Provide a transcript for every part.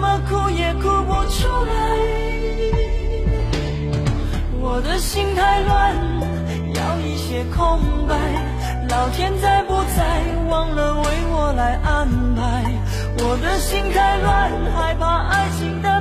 么哭也哭不出来。我的心太乱，要一些空白。老天在不在，忘了为我来安排。我的心太乱，害怕爱情的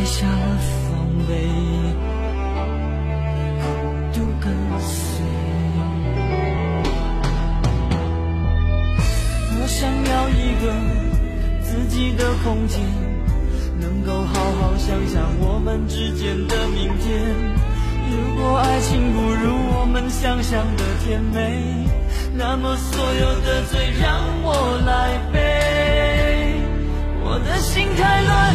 卸下了防备。孤独跟随。我想要一个自己的空间，能够好好想想我们之间的明天。如果爱情不如我们想象的甜美，那么所有的罪让我来背。我的心太乱，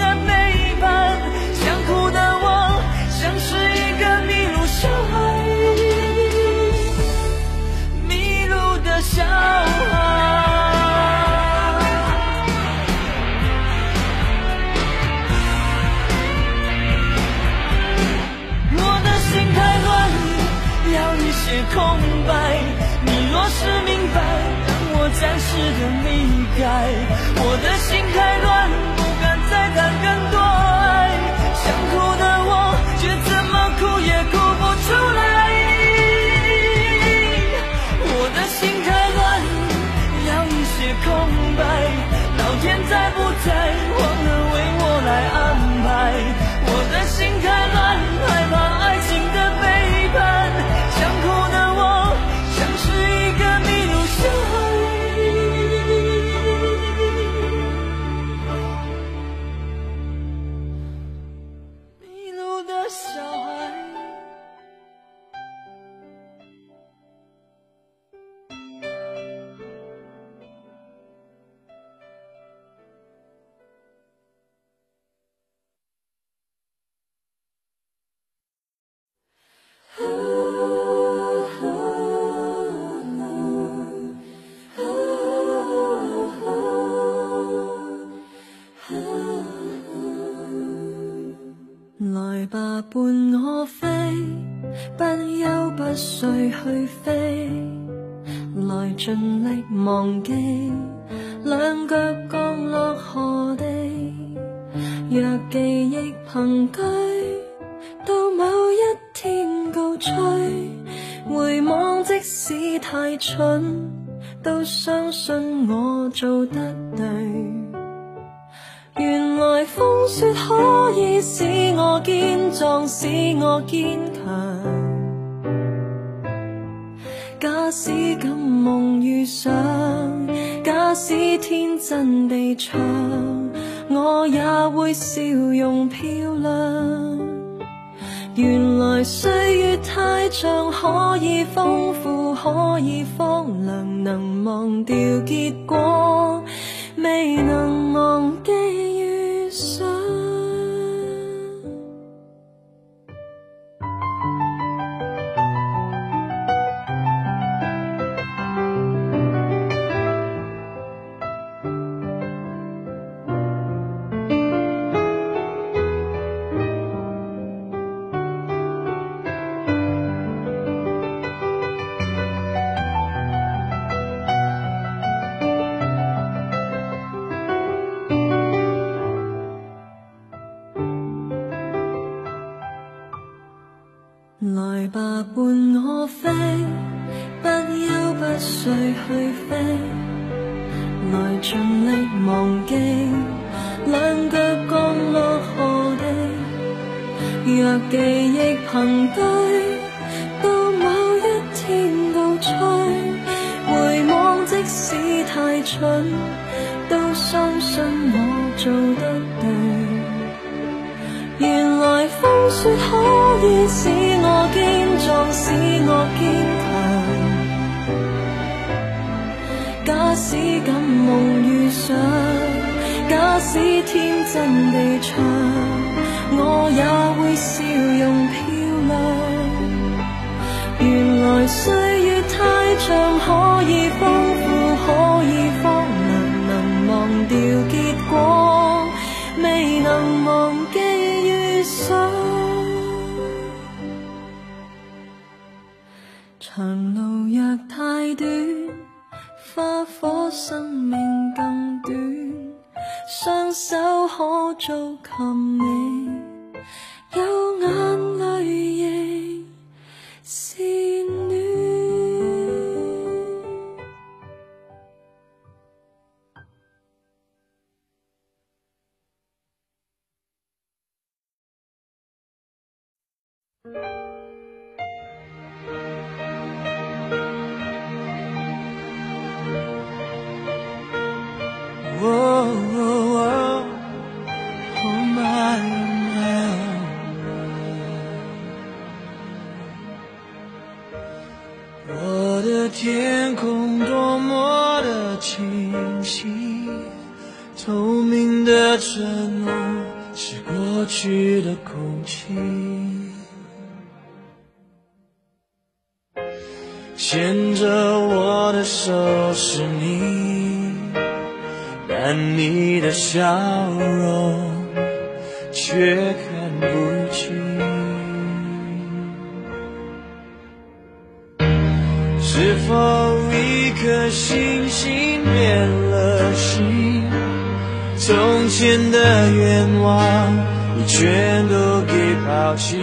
我的不休不睡去飞，来尽力忘记，两脚降落何地？若记忆凭据，到某一天告吹，回望即使太蠢，都相信我做得对。原来风雪可以使我坚壮，使我坚强。假使敢梦遇上，假使天真地唱，我也会笑容漂亮。原来岁月太长，可以丰富，可以荒凉，能忘掉结果，未能来吧伴我飞不休不睡去飞来尽力忘记两脚降落何地若记忆凭据到某一天告吹回望即使太蠢都相信我做得对原来风雪可以使使我坚强。假使敢梦遇上，假使天真地唱，我也会笑容漂亮。原来岁月太长，可以丰富，可以荒凉，能忘掉结果，未能忘短。花火生命更短，双手可做琴你，有眼泪仍是暖。我的天空多么的清晰，透明的承诺是过去的空气。牵着我的手是你，但你的笑容却看不清。是否一颗星星变了心？从前的愿望，你全都给抛弃。